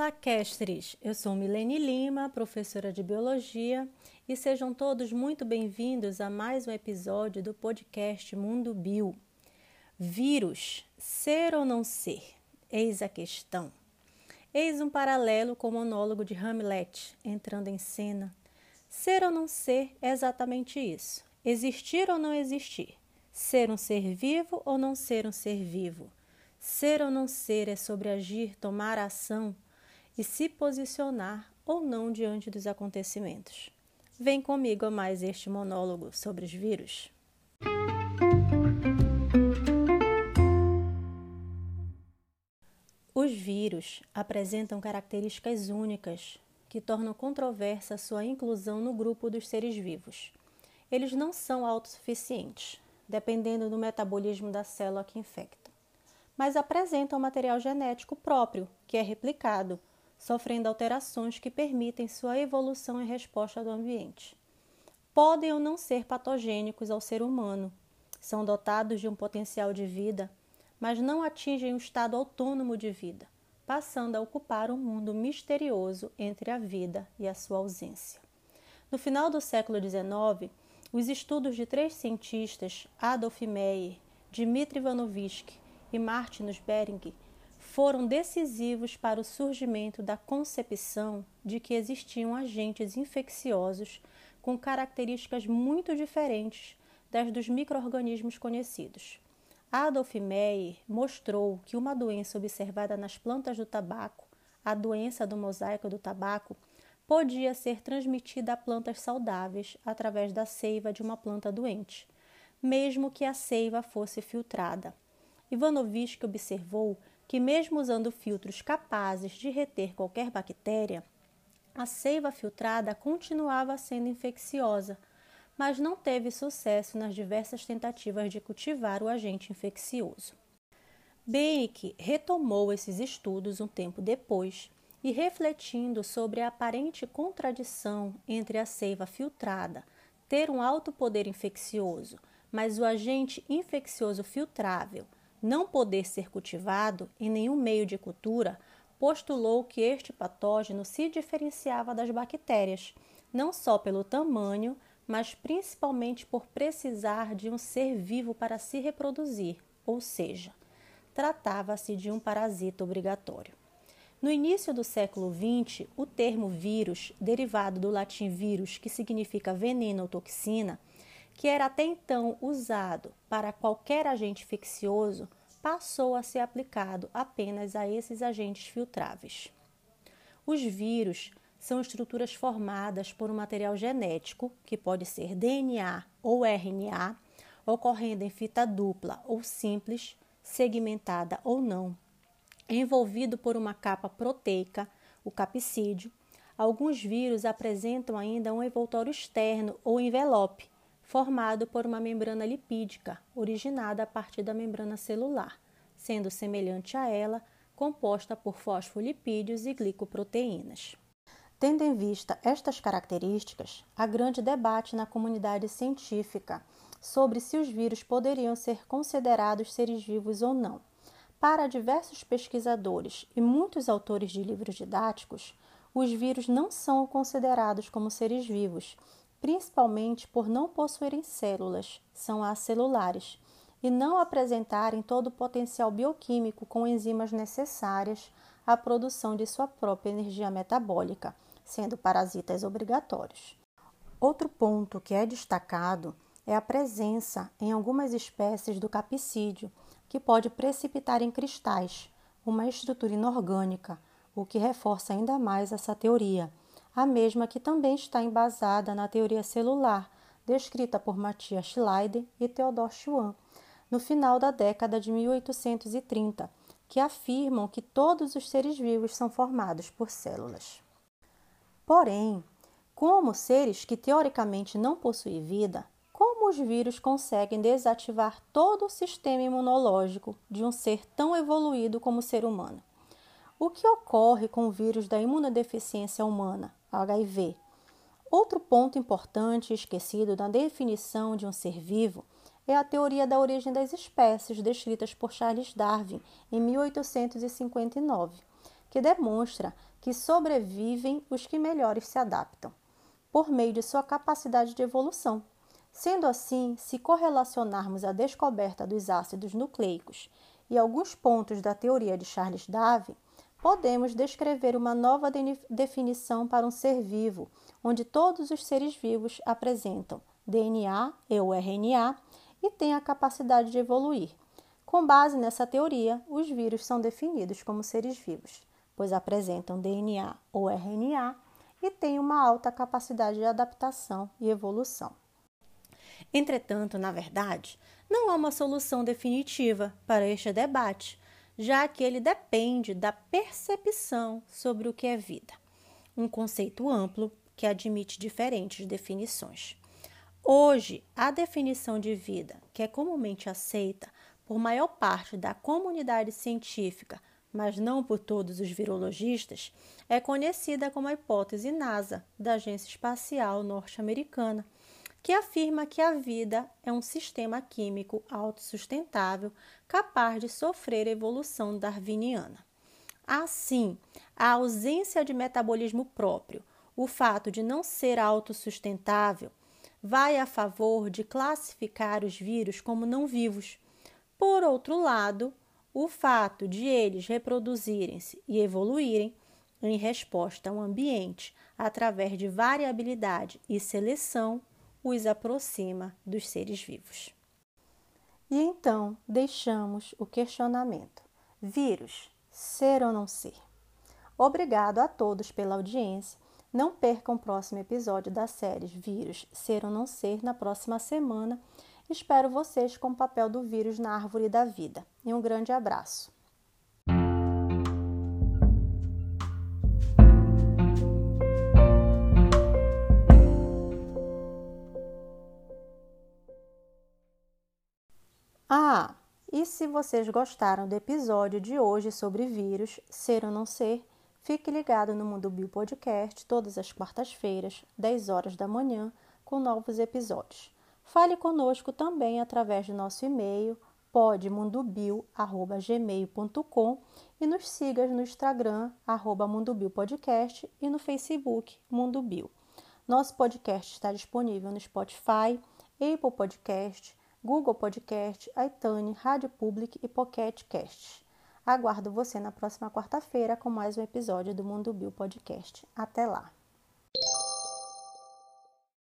Olá, Kestres! Eu sou Milene Lima, professora de Biologia, e sejam todos muito bem-vindos a mais um episódio do podcast Mundo Bio. Vírus, ser ou não ser? Eis a questão. Eis um paralelo com o monólogo de Hamlet entrando em cena. Ser ou não ser é exatamente isso. Existir ou não existir. Ser um ser vivo ou não ser um ser vivo. Ser ou não ser é sobre agir, tomar ação e se posicionar ou não diante dos acontecimentos. Vem comigo a mais este monólogo sobre os vírus. Os vírus apresentam características únicas que tornam controversa sua inclusão no grupo dos seres vivos. Eles não são autossuficientes, dependendo do metabolismo da célula que infecta, mas apresentam material genético próprio, que é replicado sofrendo alterações que permitem sua evolução em resposta do ambiente. Podem ou não ser patogênicos ao ser humano, são dotados de um potencial de vida, mas não atingem o estado autônomo de vida, passando a ocupar um mundo misterioso entre a vida e a sua ausência. No final do século XIX, os estudos de três cientistas, Adolf Meyer, Dmitry Ivanovich e Martinus Bering, foram decisivos para o surgimento da concepção de que existiam agentes infecciosos com características muito diferentes das dos microorganismos conhecidos. Adolf Meyer mostrou que uma doença observada nas plantas do tabaco, a doença do mosaico do tabaco, podia ser transmitida a plantas saudáveis através da seiva de uma planta doente, mesmo que a seiva fosse filtrada. Ivanovich observou que, mesmo usando filtros capazes de reter qualquer bactéria, a seiva filtrada continuava sendo infecciosa, mas não teve sucesso nas diversas tentativas de cultivar o agente infeccioso. Beick retomou esses estudos um tempo depois e, refletindo sobre a aparente contradição entre a seiva filtrada ter um alto poder infeccioso, mas o agente infeccioso filtrável não poder ser cultivado em nenhum meio de cultura, postulou que este patógeno se diferenciava das bactérias, não só pelo tamanho, mas principalmente por precisar de um ser vivo para se reproduzir, ou seja, tratava-se de um parasita obrigatório. No início do século XX, o termo vírus, derivado do latim vírus, que significa veneno ou toxina, que era até então usado para qualquer agente infeccioso, passou a ser aplicado apenas a esses agentes filtráveis. Os vírus são estruturas formadas por um material genético, que pode ser DNA ou RNA, ocorrendo em fita dupla ou simples, segmentada ou não, envolvido por uma capa proteica, o capsídio. Alguns vírus apresentam ainda um envoltório externo ou envelope, formado por uma membrana lipídica, originada a partir da membrana celular, sendo semelhante a ela, composta por fosfolipídios e glicoproteínas. Tendo em vista estas características, há grande debate na comunidade científica sobre se os vírus poderiam ser considerados seres vivos ou não. Para diversos pesquisadores e muitos autores de livros didáticos, os vírus não são considerados como seres vivos principalmente por não possuírem células, são acelulares, e não apresentarem todo o potencial bioquímico com enzimas necessárias à produção de sua própria energia metabólica, sendo parasitas obrigatórios. Outro ponto que é destacado é a presença em algumas espécies do capsídeo, que pode precipitar em cristais, uma estrutura inorgânica, o que reforça ainda mais essa teoria a mesma que também está embasada na teoria celular, descrita por Matthias Schleider e Theodor Schwann, no final da década de 1830, que afirmam que todos os seres vivos são formados por células. Porém, como seres que teoricamente não possuem vida, como os vírus conseguem desativar todo o sistema imunológico de um ser tão evoluído como o ser humano? O que ocorre com o vírus da imunodeficiência humana, HIV. Outro ponto importante esquecido na definição de um ser vivo é a teoria da origem das espécies descritas por Charles Darwin em 1859. que demonstra que sobrevivem os que melhores se adaptam, por meio de sua capacidade de evolução. Sendo assim, se correlacionarmos a descoberta dos ácidos nucleicos e alguns pontos da teoria de Charles Darwin, podemos descrever uma nova de definição para um ser vivo, onde todos os seres vivos apresentam DNA ou RNA e têm a capacidade de evoluir. Com base nessa teoria, os vírus são definidos como seres vivos, pois apresentam DNA ou RNA e têm uma alta capacidade de adaptação e evolução. Entretanto, na verdade, não há uma solução definitiva para este debate, já que ele depende da percepção sobre o que é vida, um conceito amplo que admite diferentes definições. Hoje, a definição de vida, que é comumente aceita por maior parte da comunidade científica, mas não por todos os virologistas, é conhecida como a hipótese NASA da Agência Espacial Norte-Americana que afirma que a vida é um sistema químico autossustentável capaz de sofrer evolução darwiniana. Assim, a ausência de metabolismo próprio, o fato de não ser autossustentável, vai a favor de classificar os vírus como não vivos. Por outro lado, o fato de eles reproduzirem-se e evoluírem em resposta ao ambiente através de variabilidade e seleção os aproxima dos seres vivos. E então deixamos o questionamento: vírus, ser ou não ser? Obrigado a todos pela audiência. Não percam o próximo episódio da série Vírus, Ser ou Não Ser na próxima semana. Espero vocês com o papel do vírus na árvore da vida. E um grande abraço. Ah, e se vocês gostaram do episódio de hoje sobre vírus, ser ou não ser, fique ligado no Mundo Bio Podcast todas as quartas-feiras, 10 horas da manhã, com novos episódios. Fale conosco também através do nosso e-mail podmundobio@gmail.com e nos siga no Instagram arroba Podcast e no Facebook Mundo Bio. Nosso podcast está disponível no Spotify, Apple Podcast, Google Podcast, iTunes, Rádio Public e Pocket Cast. Aguardo você na próxima quarta-feira com mais um episódio do Mundo Bio Podcast. Até lá!